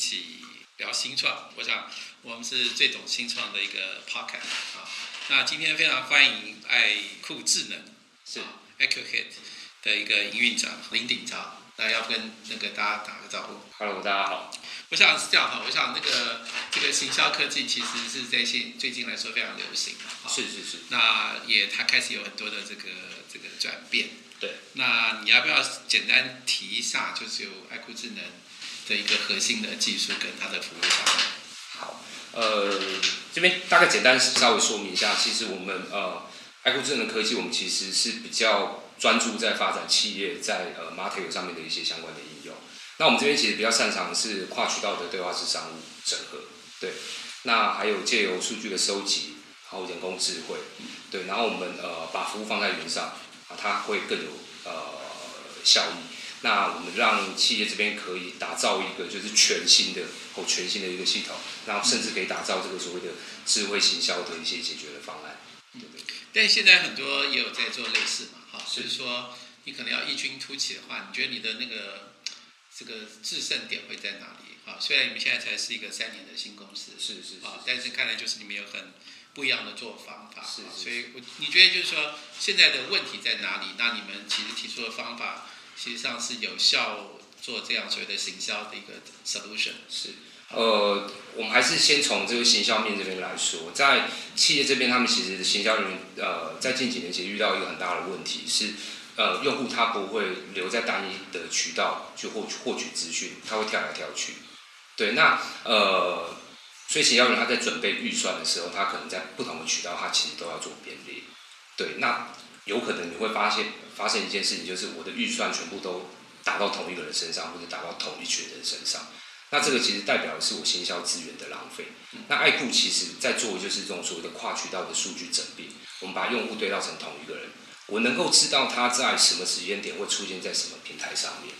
起聊新创。我想我们是最懂新创的一个 podcast 啊。那今天非常欢迎爱酷智能是 AcuHit 的一个营运长林鼎超。那要跟那个大家打个招呼。Hello，大家好。我想是这样哈，我想那个这个行销科技其实是在现最近来说非常流行的哈。是是是。那也它开始有很多的这个这个转变。对。那你要不要简单提一下，就是有爱酷智能的一个核心的技术跟它的服务上面？好，呃，这边大概简单稍微说明一下，其实我们呃爱酷智能科技，我们其实是比较专注在发展企业在呃 m a t e 上面的一些相关的应用。那我们这边其实比较擅长的是跨渠道的对话式商务整合，对。那还有借由数据的收集，然后人工智慧，对。然后我们呃把服务放在云上，啊，它会更有呃效益。那我们让企业这边可以打造一个就是全新的哦全新的一个系统，然后甚至可以打造这个所谓的智慧行销的一些解决的方案。对对。但现在很多也有在做类似嘛，哈，所以说你可能要异军突起的话，你觉得你的那个这个制胜点会在哪里？哈，虽然你们现在才是一个三年的新公司，是是啊，但是看来就是你们有很不一样的做方法，是是所以我你觉得就是说现在的问题在哪里？那你们其实提出的方法，实际上是有效做这样所谓的行销的一个 solution。是，呃，我们还是先从这个行销面这边来说，在企业这边，他们其实行销人员呃，在近几年其实遇到一个很大的问题是，呃，用户他不会留在单一的渠道去获取获取资讯，他会跳来跳去。对，那呃，所以行销人他在准备预算的时候，他可能在不同的渠道，他其实都要做编列。对，那有可能你会发现发现一件事情，就是我的预算全部都打到同一个人身上，或者打到同一群人身上。那这个其实代表的是我行销资源的浪费。那爱酷其实在做的就是这种所谓的跨渠道的数据整并，我们把用户对到成同一个人，我能够知道他在什么时间点会出现在什么平台上面，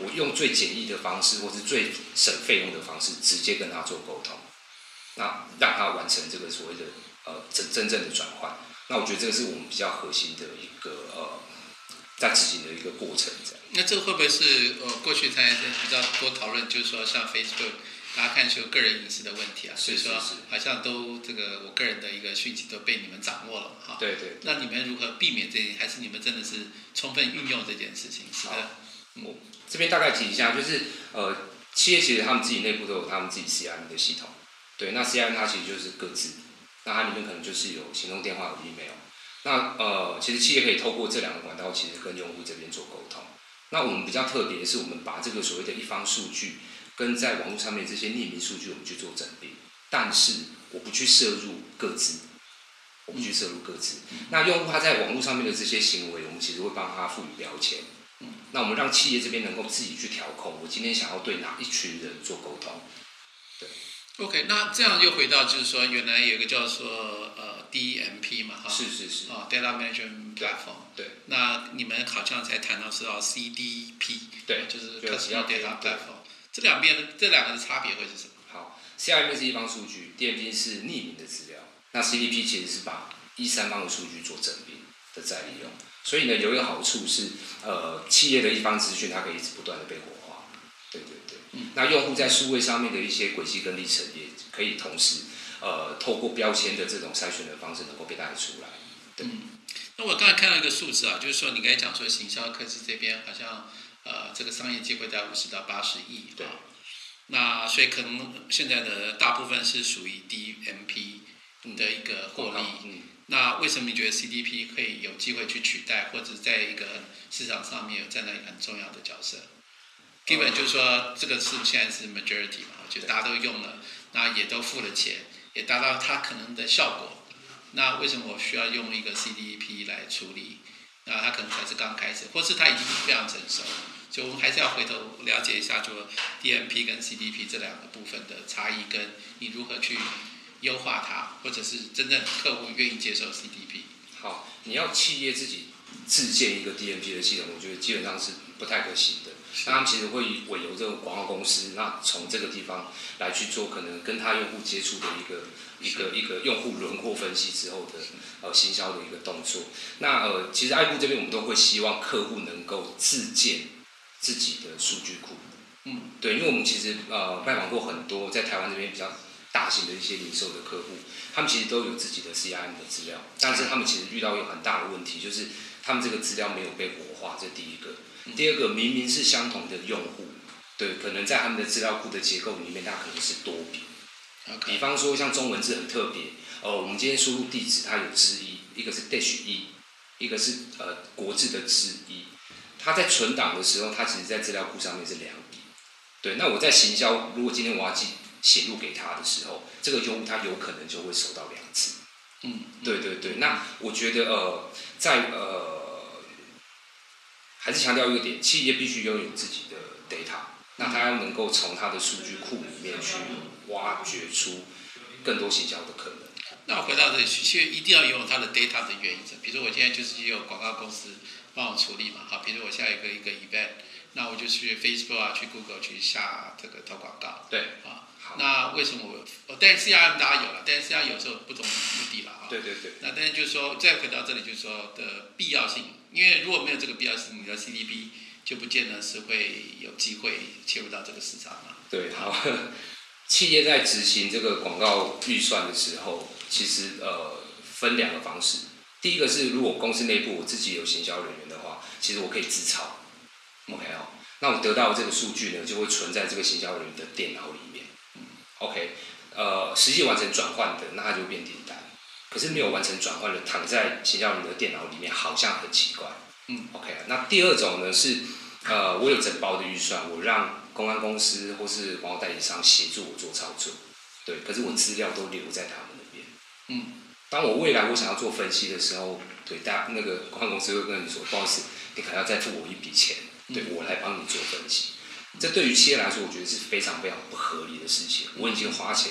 我用最简易的方式或是最省费用的方式，直接跟他做沟通，那让他完成这个所谓的呃真真正的转换。那我觉得这个是我们比较核心的一个呃在执行的一个过程，这样。那这会不会是呃过去才比较多讨论，就是说像 Facebook，大家看是有个人隐私的问题啊，所以说好像都这个我个人的一个讯息都被你们掌握了哈。对对。那你们如何避免这？还是你们真的是充分运用这件事情？是的。我这边大概提一下，就是呃，企业其实他们自己内部都有他们自己 CRM 的系统，对，那 CRM 它其实就是各自，那它里面可能就是有行动电话、有 email，那呃，其实企业可以透过这两个管道，其实跟用户这边做沟通。那我们比较特别的是，我们把这个所谓的一方数据跟在网络上面这些匿名数据，我们去做整并，但是我不去摄入各自，我不去摄入各自。那用户他在网络上面的这些行为，我们其实会帮他赋予标签。那我们让企业这边能够自己去调控，我今天想要对哪一群人做沟通。对。OK，那这样又回到就是说，原来有一个叫做呃 DMP 嘛，哈。是是是。啊，Data Management Platform。对。那你们好像才谈到是要 CDP。对。就是 Customer Data Platform。这两边这两个的差别会是什么？好，CRM 是一方数据，DMP 是匿名的资料，那 CDP 其实是把第三方的数据做整并的再利用。所以呢，有一个好处是，呃，企业的一方资讯它可以一直不断的被活。那用户在数位上面的一些轨迹跟历程，也可以同时，呃，透过标签的这种筛选的方式，能够被带出来。对。嗯。那我刚才看到一个数字啊，就是说你刚才讲说行销科技这边好像呃这个商业机会在五十到八十亿。对。那所以可能现在的大部分是属于 DMP 的一个获利。嗯。那为什么你觉得 CDP 可以有机会去取代，或者在一个市场上面有站到一个很重要的角色？基本就是说，这个是现在是 majority 嘛，就大家都用了，那也都付了钱，也达到它可能的效果。那为什么我需要用一个 CDP 来处理？那它可能才是刚开始，或是它已经非常成熟。所以我们还是要回头了解一下，就 DMP 跟 CDP 这两个部分的差异，跟你如何去。优化它，或者是真正客户愿意接受 CDP。好，你要企业自己自建一个 DMP 的系统，我觉得基本上是不太可行的。那他们其实会委由这个广告公司，那从这个地方来去做可能跟他用户接触的一个一个一个用户轮廓分析之后的呃行销的一个动作。那呃，其实爱酷这边我们都会希望客户能够自建自己的数据库。嗯，对，因为我们其实呃拜访过很多在台湾这边比较大型的一些零售的客户，他们其实都有自己的 CRM 的资料，但是他们其实遇到一个很大的问题，就是他们这个资料没有被活化，这第一个。第二个，明明是相同的用户，对，可能在他们的资料库的结构里面，它可能是多笔。比方说像中文字很特别，哦，我们今天输入地址，它有之一，一个是 dash 一，一个是呃国字的之一。它在存档的时候，它其实在资料库上面是两笔。对，那我在行销，如果今天我要记写入给他的时候，这个用户他有可能就会收到两次。嗯，对对对。那我觉得呃，在呃，还是强调一个点，企业必须拥有自己的 data，那它要能够从它的数据库里面去挖掘出更多行销的可能。那我回到这里去，其实一定要拥有它的 data 的原则。比如说我现在就是有广告公司。帮我处理嘛，好，比如我下一个一个 event，那我就去 Facebook 啊，去 Google 去下这个投广告。对，啊，那为什么我？哦，但是 CRM 大家有了，但是 CRM 有时候不同目的了啊。对对对。那但是就是说，再回到这里，就是说的必要性，因为如果没有这个必要性，你的 CDP 就不见得是会有机会切入到这个市场嘛。对，好。企业在执行这个广告预算的时候，其实呃分两个方式。第一个是，如果公司内部我自己有行销人员的话，其实我可以自操，OK 哦，那我得到这个数据呢，就会存在这个行销人员的电脑里面，OK，呃，实际完成转换的，那它就变订单，可是没有完成转换的，躺在行销人员的电脑里面，好像很奇怪，嗯，OK，那第二种呢是，呃，我有整包的预算，我让公安公司或是广告代理商协助我做操作，对，可是我资料都留在他们那边，嗯。当我未来我想要做分析的时候，对大那个公关公司会跟你说，不好意思，你可能要再付我一笔钱，对我来帮你做分析。这对于企业来说，我觉得是非常非常不合理的事情。我已经花钱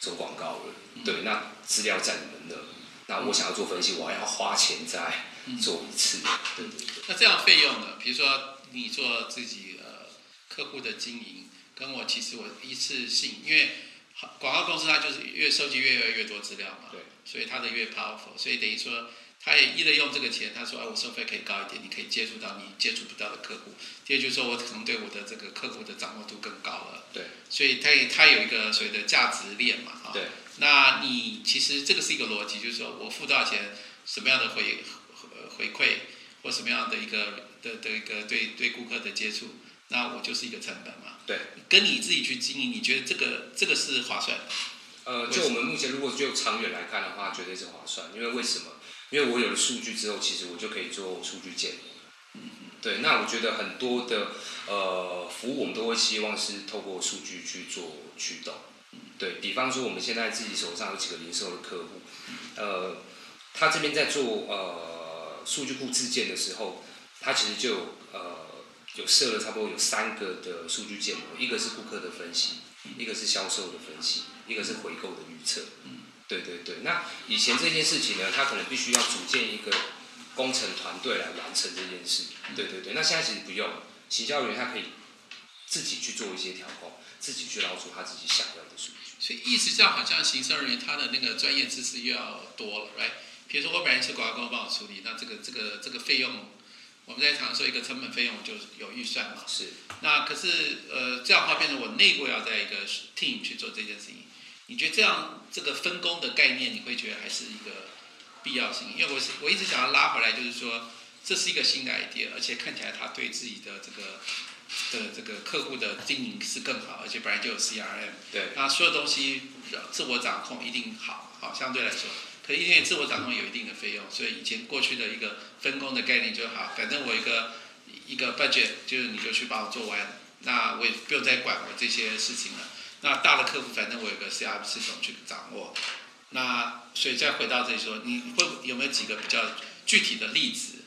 做广告了，对，那资料在你们那，那我想要做分析，我还要花钱再做一次，对对对。那这样费用呢？比如说你做自己呃客户的经营，跟我其实我一次性，因为广告公司它就是越收集越越越多资料嘛，对。所以它的越 powerful，所以等于说，他也一直用这个钱，他说，哎，我收费可以高一点，你可以接触到你接触不到的客户。第二就是说我可能对我的这个客户的掌握度更高了。对。所以他也他有一个所谓的价值链嘛，哈。对。那你其实这个是一个逻辑，就是说我付多少钱，什么样的回回馈，或什么样的一个的的一个对对顾客的接触，那我就是一个成本嘛。对。跟你自己去经营，你觉得这个这个是划算的？呃，就我们目前如果就长远来看的话，绝对是划算。因为为什么？因为我有了数据之后，其实我就可以做数据建模。对，那我觉得很多的呃服务，我们都会希望是透过数据去做驱动。对比方说，我们现在自己手上有几个零售的客户，呃，他这边在做呃数据库自建的时候，他其实就呃有设了差不多有三个的数据建模，一个是顾客的分析。一个是销售的分析，一个是回购的预测。嗯，对对对。那以前这件事情呢，他可能必须要组建一个工程团队来完成这件事。对对对。那现在其实不用，行销员他可以自己去做一些调控，自己去捞出他自己想要的数据。所以意思这样，好像行销人员他的那个专业知识又要多了，right？比如说我本来是广告公司帮我处理，那这个这个这个费用。我们在常说一个成本费用就有预算嘛，是。那可是呃这样的话变成我内部要在一个 team 去做这件事情，你觉得这样这个分工的概念你会觉得还是一个必要性？因为我是我一直想要拉回来，就是说这是一个新的 idea，而且看起来他对自己的这个的这个客户的经营是更好，而且本来就有 CRM，对，那所有东西自我掌控一定好，好相对来说。可因为自我掌控有一定的费用，所以以前过去的一个分工的概念就好，反正我一个一个 budget 就是你就去把我做完，那我也不用再管我这些事情了。那大的客户反正我有个 CRM 系统去掌握。那所以再回到这里说，你会有没有几个比较具体的例子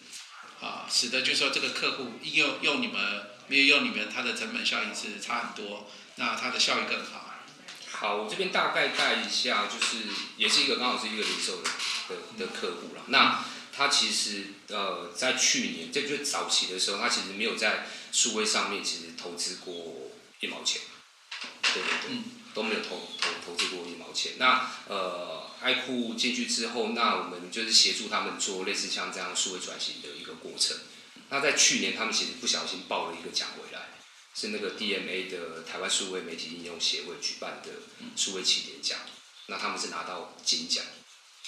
啊，使得就是说这个客户应用用你们没有用你们，它的成本效益是差很多，那它的效益更好。好，我这边大概带一下，就是也是一个刚好是一个零售的的客户了。那他其实呃在去年，这就早期的时候，他其实没有在数位上面其实投资过一毛钱，对对对，都没有投投投资过一毛钱。那呃爱酷进去之后，那我们就是协助他们做类似像这样数位转型的一个过程。那在去年，他们其实不小心报了一个奖回来，是那个 DMA 的台湾数位媒体应用协会举办的数位起点奖，那他们是拿到金奖，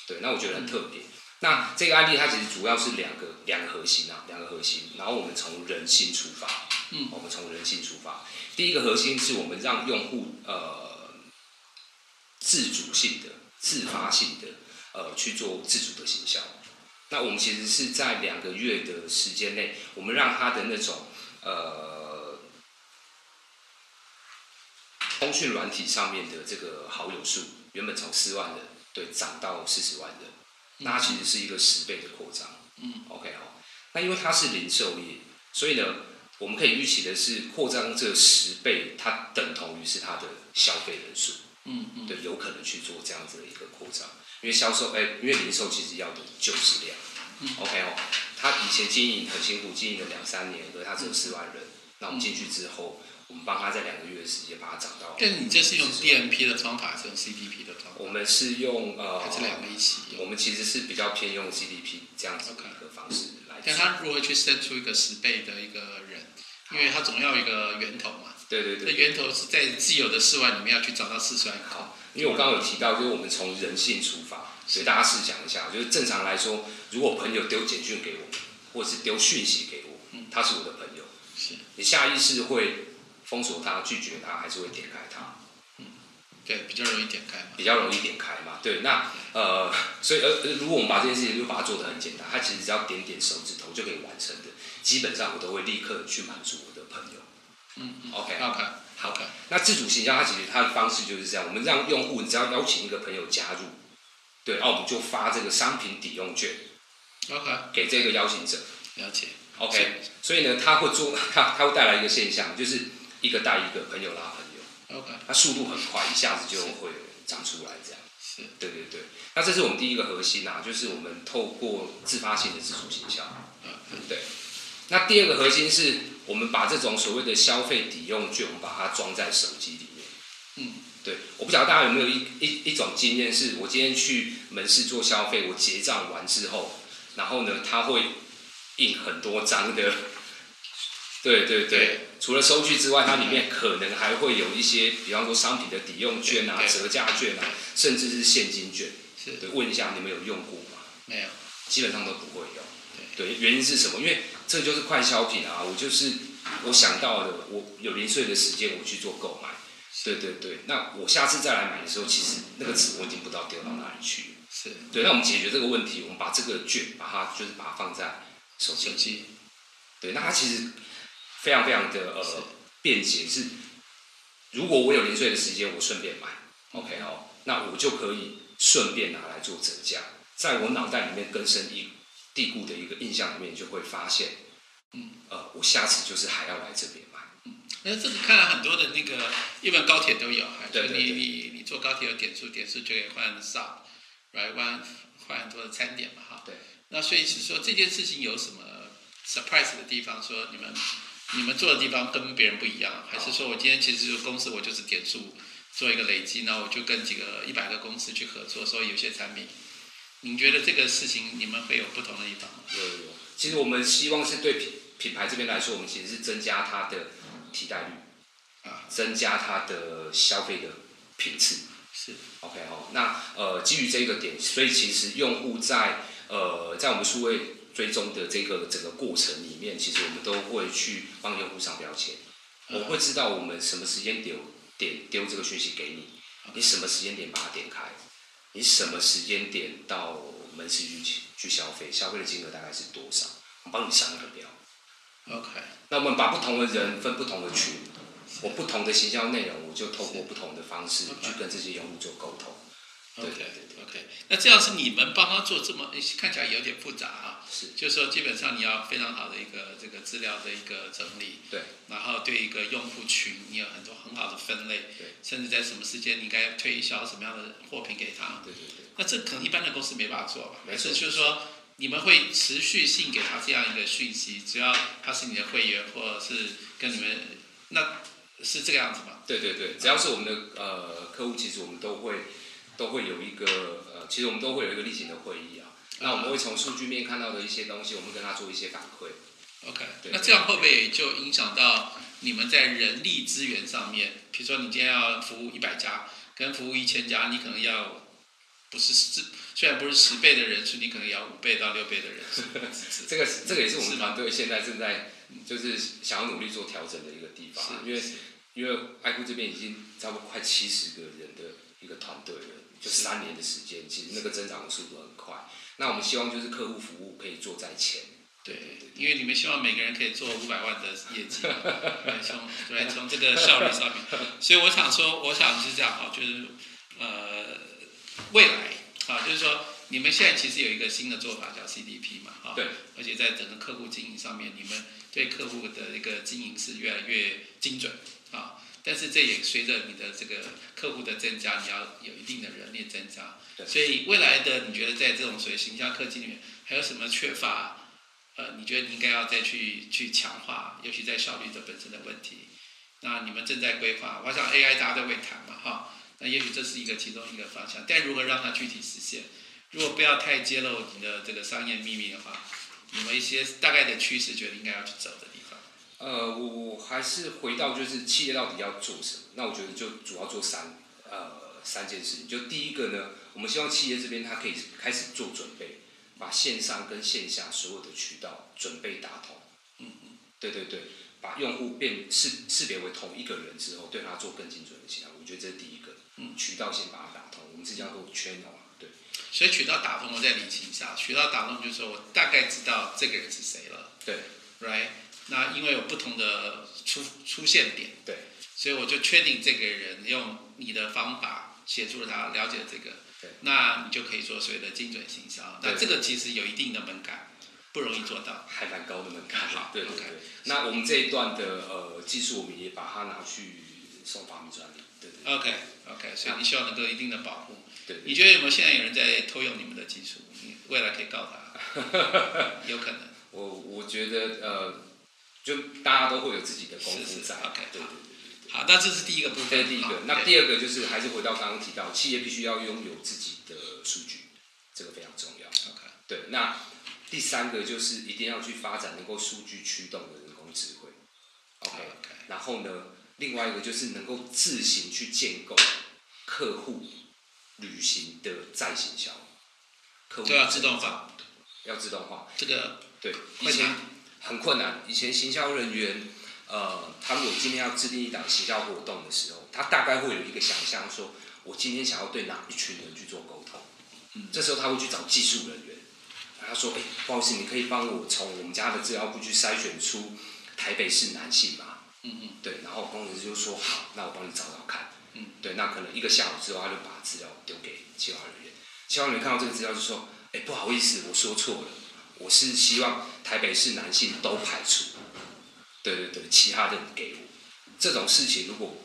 对，那我觉得很特别。那这个案例它其实主要是两个两个核心啊，两个核心，然后我们从人性出发，嗯，我们从人性出发，第一个核心是我们让用户呃自主性的、自发性的呃去做自主的行销。那我们其实是在两个月的时间内，我们让他的那种呃通讯软体上面的这个好友数，原本从四万人对涨到四十万人，那它其实是一个十倍的扩张。嗯，OK 好，那因为它是零售业，所以呢，我们可以预期的是扩张这十倍，它等同于是它的消费人数。嗯嗯，对，有可能去做这样子的一个扩张，因为销售，哎，因为零售其实要的就是量。嗯 OK 哦，他以前经营很辛苦，经营了两三年，可是他只有四万人。那我们进去之后，我们帮他在两个月的时间把它涨到。但你这是用 DMP 的方法，还是用 CDP 的方法？我们是用呃，还是两个一起？我们其实是比较偏用 CDP 这样子的一个方式来。但他如何去生出一个十倍的一个人？因为它总要一个源头嘛。对对对。那源头是在既有的四万里面要去找到四十万好。因为我刚刚有提到，就是我们从人性出发，所以大家试想一下，就是正常来说，如果朋友丢简讯给我，或者是丢讯息给我，他是我的朋友，是你下意识会封锁他、拒绝他，还是会点开他？嗯，对，比较容易点开嘛。比较容易点开嘛。对，那呃，所以呃，如果我们把这件事情就把它做得很简单，它其实只要点点手指头就可以完成的，基本上我都会立刻去满足我的朋友。嗯嗯，OK OK 好看。那自主行销它其实它的方式就是这样，我们让用户只要邀请一个朋友加入，对，然后我们就发这个商品抵用券，OK，给这个邀请者。了解。OK，所以呢，他会做，它 它会带来一个现象，就是一个带一个朋友拉朋友。OK，它速度很快，一下子就会长出来这样。是，对对对。那这是我们第一个核心啊，就是我们透过自发性的自主行销。嗯，对。那第二个核心是我们把这种所谓的消费抵用券，我们把它装在手机里面。嗯，对。我不晓得大家有没有一一一种经验，是我今天去门市做消费，我结账完之后，然后呢，他会印很多张的。对对对，除了收据之外，它里面可能还会有一些，比方说商品的抵用券啊、折价券啊，甚至是现金券。是。对，问一下你们有用过吗？没有。基本上都不会用。对，原因是什么？因为这就是快消品啊！我就是我想到的，我有零碎的时间，我去做购买。对对对，那我下次再来买的时候，其实那个纸我已经不知道丢到哪里去。是。对，那我们解决这个问题，我们把这个券，把它就是把它放在手机。手机。对，那它其实非常非常的呃便捷，是如果我有零碎的时间，我顺便买，OK 哦，那我就可以顺便拿来做折价，在我脑袋里面根深一。地固的一个印象里面，就会发现，嗯，呃，我下次就是还要来这边买。嗯，那这个看来很多的那个，一般高铁都有，对你你你坐高铁有点数，点数就可以换 shop，来换换很多的餐点嘛，哈。对。那所以是说这件事情有什么 surprise 的地方？说你们你们做的地方跟别人不一样，还是说我今天其实公司我就是点数做一个累积，那我就跟几个一百个公司去合作，所以有些产品。您觉得这个事情你们会有不同的地方吗？有有有，其实我们希望是对品品牌这边来说，我们其实是增加它的替代率，啊，增加它的消费的频次。是，OK 哦，那呃基于这个点，所以其实用户在呃在我们数位追踪的这个整个过程里面，其实我们都会去帮用户上标签，我会知道我们什么时间点点丢这个讯息给你，你什么时间点把它点开。你什么时间点到门市去去消费？消费的金额大概是多少？我帮你上一个表。OK。那我们把不同的人分不同的群，我不同的行销内容，我就透过不同的方式去跟这些用户做沟通。对对对，OK。那这样是你们帮他做这么看起来有点复杂啊？是。就是说，基本上你要非常好的一个这个资料的一个整理。对。然后对一个用户群，你有很多很好的分类。对。甚至在什么时间你该推销什么样的货品给他。对对对。那这可能一般的公司没办法做吧？没错。就是说，你们会持续性给他这样一个讯息，只要他是你的会员，或者是跟你们，那是这个样子吗？对对对，只要是我们的呃客户，其实我们都会都会有一个呃，其实我们都会有一个例行的会议啊。那我们会从数据面看到的一些东西，我们跟他做一些反馈。OK，那这样会不会就影响到你们在人力资源上面，比如说你今天要服务一百家，跟服务一千家，你可能要不是十，虽然不是十倍的人数，你可能也要五倍到六倍的人 数。这个这个也是我们团队现在正在就是想要努力做调整的一个地方，因为因为爱酷这边已经差不多快七十个人的一个团队了，就三年的时间，其实那个增长的速度很快。那我们希望就是客户服务可以做在前。对，因为你们希望每个人可以做五百万的业绩，从对从这个效率上面，所以我想说，我想是这样哈，就是呃未来啊，就是说你们现在其实有一个新的做法叫 CDP 嘛，哈，对，而且在整个客户经营上面，你们对客户的一个经营是越来越精准啊，但是这也随着你的这个客户的增加，你要有一定的人力增加，所以未来的你觉得在这种所谓形象科技里面还有什么缺乏？呃，你觉得你应该要再去去强化，尤其在效率的本身的问题。那你们正在规划，我想 AI 大家都会谈嘛，哈。那也许这是一个其中一个方向，但如何让它具体实现？如果不要太揭露你的这个商业秘密的话，你们一些大概的趋势，觉得应该要去走的地方。呃，我我还是回到就是企业到底要做什么？那我觉得就主要做三呃三件事情。就第一个呢，我们希望企业这边它可以开始做准备。把线上跟线下所有的渠道准备打通，嗯嗯，对对对，把用户变识识别为同一个人之后，对他做更精准的形象，我觉得这是第一个，嗯，渠道先把它打通，我们是叫做 channel 对。所以渠道打通，我再理清一下，渠道打通就是说我大概知道这个人是谁了，对，right？那因为有不同的出出现点，对，所以我就确定这个人用你的方法协助了他了解这个。对那你就可以做所谓的精准行销，那这个其实有一定的门槛，不容易做到，还蛮高的门槛。好，对对对。那我们这一段的呃技术，我们也把它拿去送发明专利。对对。OK OK，所以你希望能够一定的保护。对。你觉得有没有现在有人在偷用你们的技术？你未来可以告他？有可能。我我觉得呃，就大家都会有自己的功夫在。OK，对对。好，那这是第一个部分。这是第一个。那第二个就是还是回到刚刚提到，企业必须要拥有自己的数据，这个非常重要。OK。对，那第三个就是一定要去发展能够数据驱动的人工智慧。OK。然后呢，另外一个就是能够自行去建构客户旅行的再行销。客户对要自动化。要自动化。这个对，以前很困难，以前行销人员。呃，他如果今天要制定一档行销活动的时候，他大概会有一个想象，说我今天想要对哪一群人去做沟通。嗯，这时候他会去找技术人员，他说：“哎，不好意思，你可以帮我从我们家的资料库去筛选出台北市男性吗？”嗯嗯，对。然后工程师就说：“好，那我帮你找找看。”嗯，对。那可能一个下午之后，他就把资料丢给企划人员。企划人员看到这个资料就说：“哎，不好意思，我说错了，我是希望台北市男性都排除。”对对对，其他的给我。这种事情如果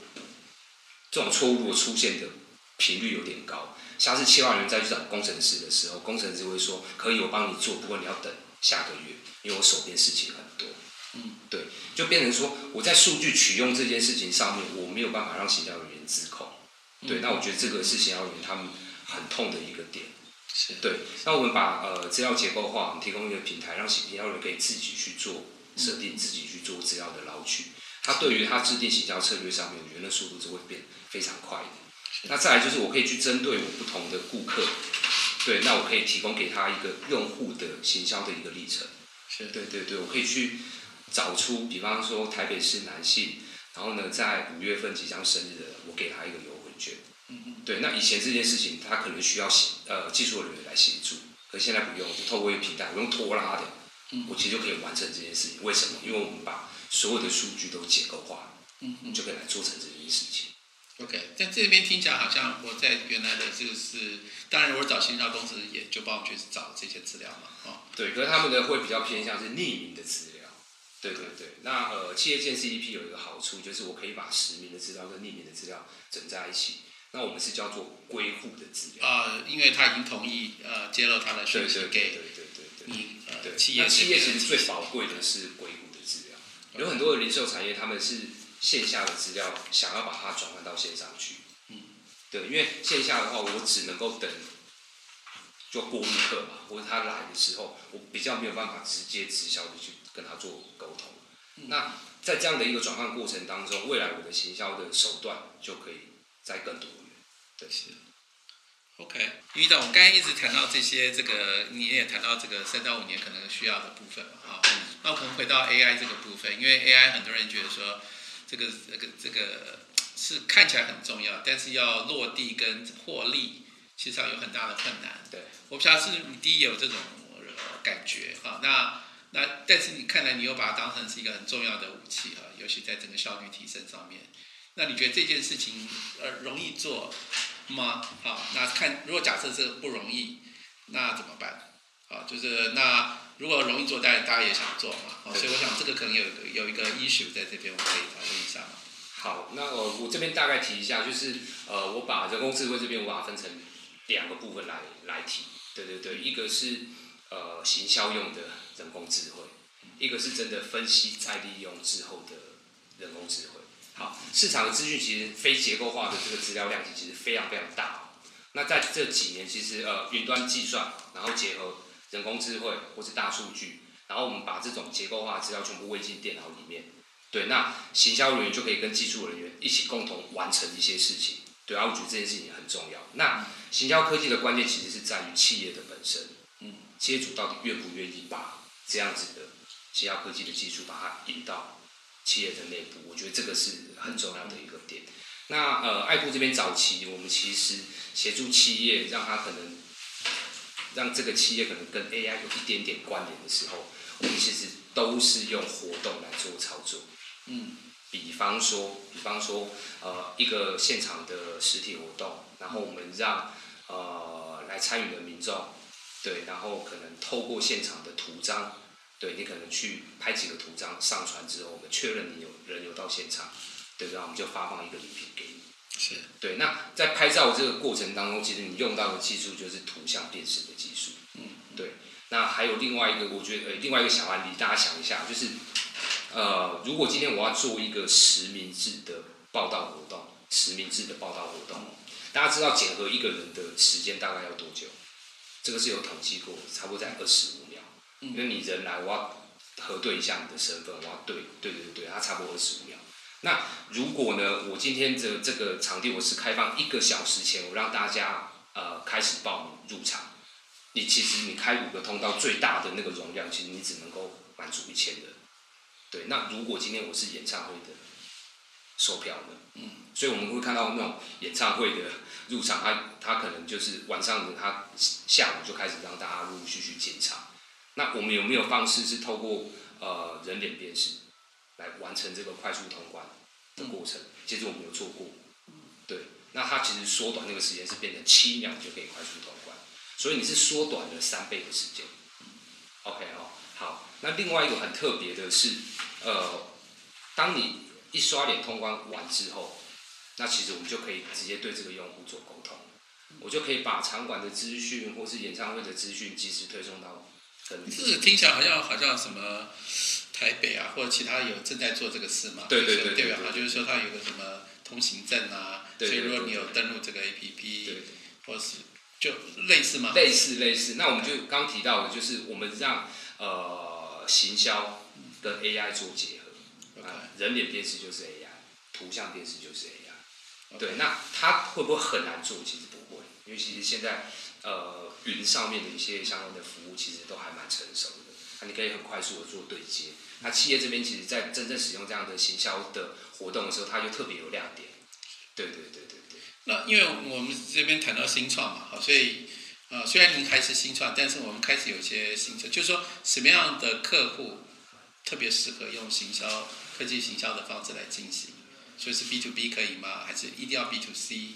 这种错误如果出现的频率有点高，下次企划人员再去找工程师的时候，工程师会说可以我帮你做，不过你要等下个月，因为我手边事情很多。嗯，对，就变成说我在数据取用这件事情上面，我没有办法让行销人员自控。对，那我觉得这个是行销人员他们很痛的一个点。是对，那我们把呃资料结构化，我们提供一个平台，让行销人员可以自己去做。设定自己去做资料的捞取，他对于他制定行销策略上面，我觉得那速度是会变非常快的。那再来就是我可以去针对我不同的顾客，对，那我可以提供给他一个用户的行销的一个历程。是对对对，我可以去找出，比方说台北市男性，然后呢在五月份即将生日的，我给他一个优惠券。嗯嗯。对，那以前这件事情他可能需要呃技术人员来协助，可现在不用，就透过一个平台，我用拖拉的。我其实就可以完成这件事情。为什么？因为我们把所有的数据都结构化，嗯，嗯就可以来做成这件事情。OK，在这边听起来好像我在原来的这个是，当然我找新销公司也就帮我去找这些资料嘛，哦，对，可是他们的会比较偏向是匿名的资料。对对对，那呃，企业建 CDP 有一个好处就是我可以把实名的资料跟匿名的资料整在一起。那我们是叫做归户的资料。啊，因为他已经同意呃揭露他的讯息给。对对对。你对企业企业其实最宝贵的是归户的资料，有很多的零售产业他们是线下的资料想要把它转换到线上去，嗯，对，因为线下的话我只能够等就过路客嘛，或者他来的时候我比较没有办法直接直销的去跟他做沟通，那在这样的一个转换过程当中，未来我的行销的手段就可以再更多元。对，是。OK，于总，刚才一直谈到这些，这个你也谈到这个三到五年可能需要的部分嘛，哈。那我可能回到 AI 这个部分，因为 AI 很多人觉得说，这个这个这个是看起来很重要，但是要落地跟获利，其实上有很大的困难。对，我不晓得是你第一有这种感觉哈。那那但是你看来你又把它当成是一个很重要的武器哈，尤其在整个效率提升上面。那你觉得这件事情呃容易做？吗？好，那看如果假设这个不容易，那怎么办？好，就是那如果容易做，大家大家也想做嘛。好，所以我想这个可能有有一个 issue 在这边，我可以讨论一下。好，那我我这边大概提一下，就是呃，我把人工智慧这边我把它分成两个部分来来提。对对对，一个是呃行销用的人工智慧，一个是真的分析再利用之后的人工智慧。好，市场的资讯其实非结构化的这个资料量其实非常非常大。那在这几年，其实呃云端计算，然后结合人工智慧或是大数据，然后我们把这种结构化资料全部喂进电脑里面。对，那行销人员就可以跟技术人员一起共同完成一些事情。对啊，我觉得这件事情很重要。那行销科技的关键其实是在于企业的本身，嗯，企业主到底愿不愿意把这样子的行销科技的技术把它引到。企业的内部，我觉得这个是很重要的一个点。那呃，爱酷这边早期，我们其实协助企业，让它可能让这个企业可能跟 AI 有一点点关联的时候，我们其实都是用活动来做操作。嗯，比方说，比方说，呃，一个现场的实体活动，然后我们让呃来参与的民众，对，然后可能透过现场的图章。对你可能去拍几个图章上传之后，我们确认你有人有到现场，对然后？我们就发放一个礼品给你。是。对，那在拍照这个过程当中，其实你用到的技术就是图像辨识的技术。嗯。对。那还有另外一个，我觉得呃，另外一个小案例，大家想一下，就是呃，如果今天我要做一个实名制的报道活动，实名制的报道活动，大家知道检核一个人的时间大概要多久？这个是有统计过，差不多在二十五秒。因为你人来，我要核对一下你的身份，我要对对对对它差不多二十五秒。那如果呢，我今天的这个场地我是开放一个小时前，我让大家呃开始报名入场，你其实你开五个通道最大的那个容量，其实你只能够满足一千人。对，那如果今天我是演唱会的售票的，嗯，所以我们会看到那种演唱会的入场，他他可能就是晚上他下午就开始让大家陆陆续续检查。那我们有没有方式是透过呃人脸辨识来完成这个快速通关的过程？其实我们有做过，对。那它其实缩短那个时间是变成七秒就可以快速通关，所以你是缩短了三倍的时间。OK 哦，好。那另外一个很特别的是，呃，当你一刷脸通关完之后，那其实我们就可以直接对这个用户做沟通，我就可以把场馆的资讯或是演唱会的资讯及时推送到。是听起来好像好像什么台北啊，或者其他有正在做这个事嘛？对对对，代表啊，就是说他有个什么通行证啊，所以如果你有登录这个 A P P，或是就类似吗？类似类似，那我们就刚提到的，就是我们让呃行销跟 A I 做结人脸辨识就是 A I，图像辨识就是 A I，对，那它会不会很难做？其实不会，因为其实现在。呃，云上面的一些相关的服务其实都还蛮成熟的，那你可以很快速的做对接。那企业这边其实，在真正使用这样的行销的活动的时候，它就特别有亮点。对对对对对。那因为我们这边谈到新创嘛，好，所以呃，虽然您还是新创，但是我们开始有些新策，就是说什么样的客户特别适合用行销科技行销的方式来进行？所以是 B to B 可以吗？还是一定要 B to C？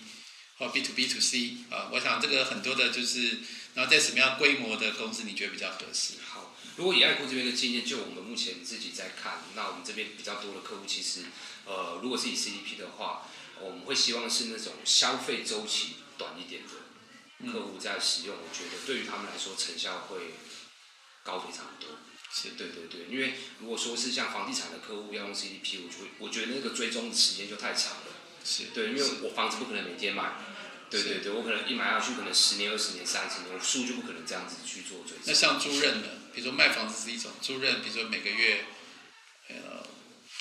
或 B to B to C 啊，我想这个很多的就是，然后在什么样规模的公司你觉得比较合适？好，如果以爱酷这边的经验，就我们目前自己在看，那我们这边比较多的客户，其实呃，如果是以 CDP 的话，我们会希望是那种消费周期短一点的客户在使用，我觉得对于他们来说成效会高非常多。是对对对，因为如果说是像房地产的客户要用 CDP，我觉我觉得那个追踪的时间就太长了。是对，因为我房子不可能每天买，对对对，我可能一买下去，可能十年、二十年、三十年，我数就不可能这样子去做追踪。那像租赁的，比如说卖房子是一种租赁，比如说每个月，呃，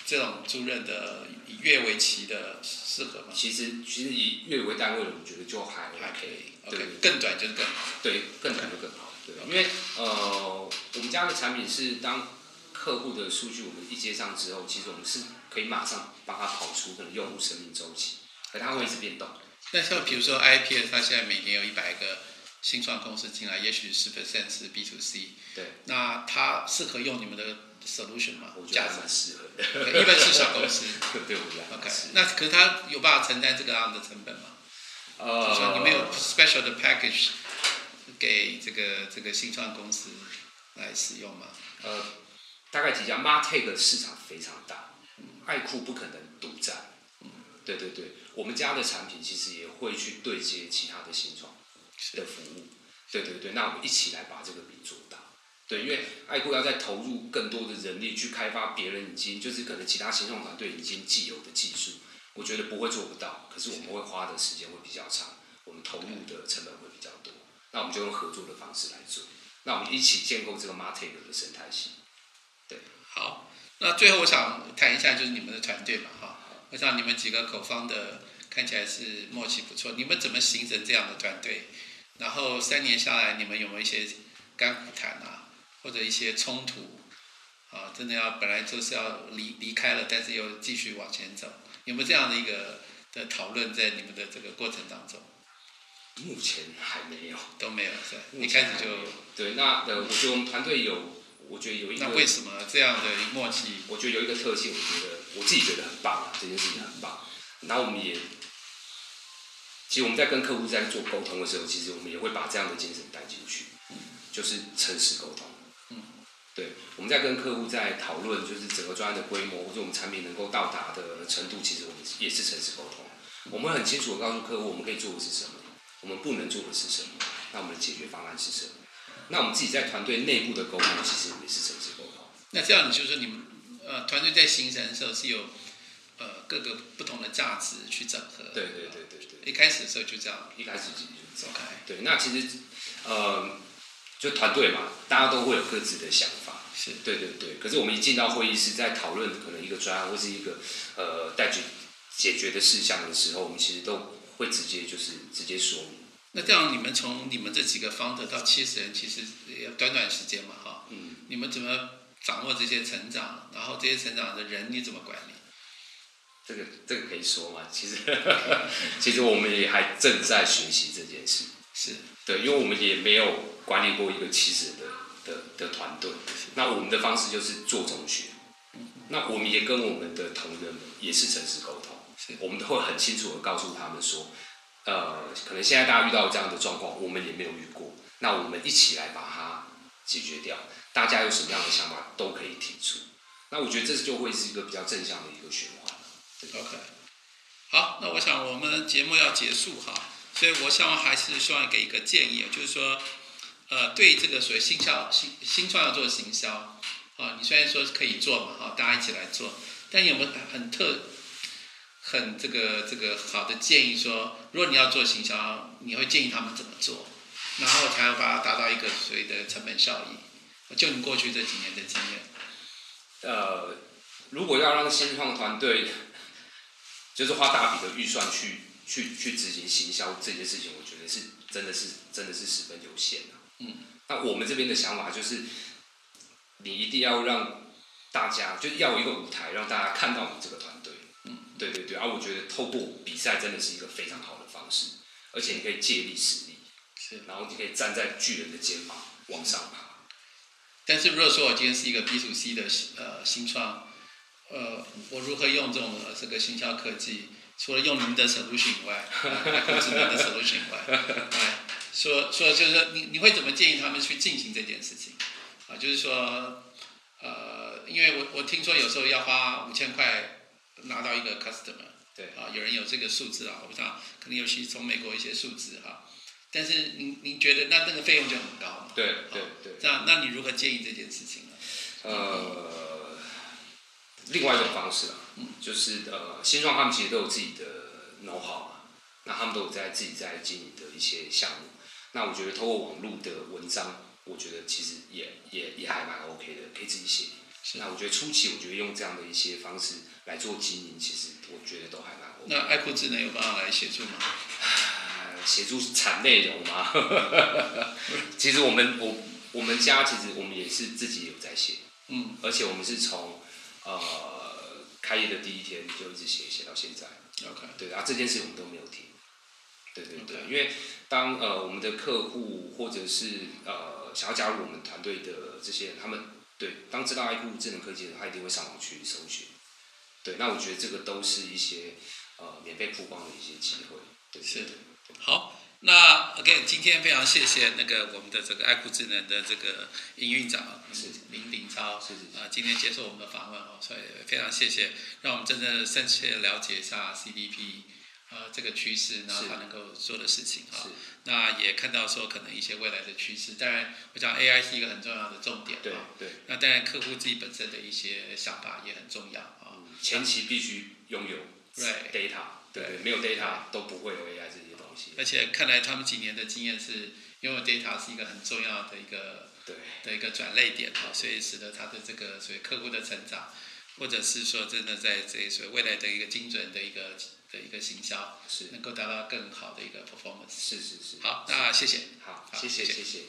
这种租赁的以月为期的适合吗？其实其实以月为单位的，我觉得就还还可以对，OK，更短就是更好。对，更短就更好。对，因为呃，我们家的产品是当客户的数据我们一接上之后，其实我们是可以马上帮他跑出可能用户生命周期，可它会一直变动。那像比如说 IPS，它现在每年有一百个新创公司进来，也许十 percent 是 B to C，对，那它适合用你们的 solution 吗？我觉得适合的。一般是小公司。对，我觉得还 OK。那可是它有办法承担这个样的成本吗？就是说呃，你们有 special 的 package 给这个这个新创公司来使用吗？呃，大概几家，Martech 市场非常大，爱酷不可能独占。对对对，我们家的产品其实也会去对接其他的新创的服务。对对对，那我们一起来把这个饼做大。对，因为爱酷要再投入更多的人力去开发别人已经就是可能其他新创团队已经既有的技术，我觉得不会做不到，可是我们会花的时间会比较长，我们投入的成本会。那我们就用合作的方式来做，那我们一起建构这个 Martech 的生态系。对好，那最后我想谈一下就是你们的团队嘛，哈，我想你们几个口方的看起来是默契不错，你们怎么形成这样的团队？然后三年下来，你们有没有一些干苦谈啊，或者一些冲突？啊，真的要本来就是要离离开了，但是又继续往前走，有没有这样的一个的讨论在你们的这个过程当中？目前还没有，都没有是吧？一开始就对。那呃，我觉得我们团队有，我觉得有一个那，为什么这样的默契？我觉得有一个特性，我觉得我自己觉得很棒啊，这件事情很棒。然后我们也，其实我们在跟客户在做沟通的时候，其实我们也会把这样的精神带进去，就是诚实沟通。嗯，对，我们在跟客户在讨论，就是整个专案的规模或者我们产品能够到达的程度，其实我们也是诚实沟通。我们很清楚的告诉客户，我们可以做的是什么，我们不能做的是什么，那我们的解决方案是什么。那我们自己在团队内部的沟通，其实也是诚实沟通。那这样就是你们呃团队在形成的时候是有呃各个不同的价值去整合。对对对对对，一开始的时候就这样。一开始就是这样。OK，对，那其实呃，就团队嘛，大家都会有各自的想法。是对对对，可是我们一进到会议室，在讨论可能一个专案或是一个呃待解解决的事项的时候，我们其实都会直接就是直接说明。那这样你们从你们这几个 founder 到七十人，其实也短短时间嘛，哈，嗯，你们怎么掌握这些成长？然后这些成长的人你怎么管理？这个这个可以说吗？其实 其实我们也还正在学习这件事。是对，因为我们也没有管理过一个七十人的的的团队，那我们的方式就是做中学。那我们也跟我们的同仁们也是诚实沟通，是我们都会很清楚的告诉他们说，呃，可能现在大家遇到这样的状况，我们也没有遇过，那我们一起来把它解决掉。大家有什么样的想法都可以提出。那我觉得这就会是一个比较正向的一个循环。OK。好，那我想我们节目要结束哈，所以我想还是希望给一个建议，就是说，呃，对这个所谓新销新新创要做行销，啊，你虽然说可以做嘛，哈，大家一起来做，但有没有很特很这个这个好的建议说，如果你要做行销，你会建议他们怎么做，然后才要把它达到一个所谓的成本效益？就你过去这几年的经验，呃，如果要让新创团队就是花大笔的预算去去去执行行销这件事情，我觉得是真的是真的是十分有限的、嗯，那我们这边的想法就是，你一定要让大家就要有一个舞台，让大家看到你这个团对对对，而、我觉得透过比赛真的是一个非常好的方式，而且你可以借力使力，是。然后你可以站在巨人的肩膀往上爬。但是如果说我今天是一个 B to C 的呃新创，呃，我如何用这种呃这个行销科技，除了用您的 solution 以外，呃来控制您的 solution 以外，来说说就是说你你会怎么建议他们去进行这件事情？啊，就是说，呃，因为我我听说有时候要花五千块拿到一个 customer，对啊，有人有这个数字啊，我不知道，可能尤其从美国一些数字哈、但是您您觉得那那个费用就很高嘛？对对对。这样，那你如何建议这件事情呢？呃，另外一种方式啊，就是呃，新创他们其实都有自己的 know how 嘛，那他们都有在自己在经营的一些项目。那我觉得透过网络的文章，我觉得其实也也也还蛮 OK 的，可以自己写。那我觉得初期，我觉得用这样的一些方式来做经营，其实我觉得都还蛮。那爱酷智能有办法来协助吗？协助产内容吗？其实我们我我们家其实我们也是自己有在写，嗯，而且我们是从呃开业的第一天就一直写写到现在。OK，对啊，这件事我们都没有停。对对对因为当呃我们的客户或者是呃想要加入我们团队的这些人，他们对当知道爱酷智能科技的，他一定会上网去搜寻。对，那我觉得这个都是一些呃免费曝光的一些机会。对是好。那 again，今天非常谢谢那个我们的这个爱酷智能的这个营运长是林鼎超是是是啊，今天接受我们的访问哦，所以非常谢谢，让我们真正深切了解一下 CDP 呃这个趋势，然后是它能够做的事情啊是。那也看到说可能一些未来的趋势，当然我想 AI 是一个很重要的重点对啊。对，那当然客户自己本身的一些想法也很重要啊。前期必须拥有 Right data，对对对，没有 data 都不会有 AI 这些东西。而且看来他们几年的经验是拥有 data 是一个很重要的一个对的一个转类点哈，所以使得他的这个所谓客户的成长，或者是说真的在这所谓未来的一个精准的一个的一个行销，是能够达到更好的一个 performance。是是是。好，那谢谢。好，好谢谢谢谢谢谢。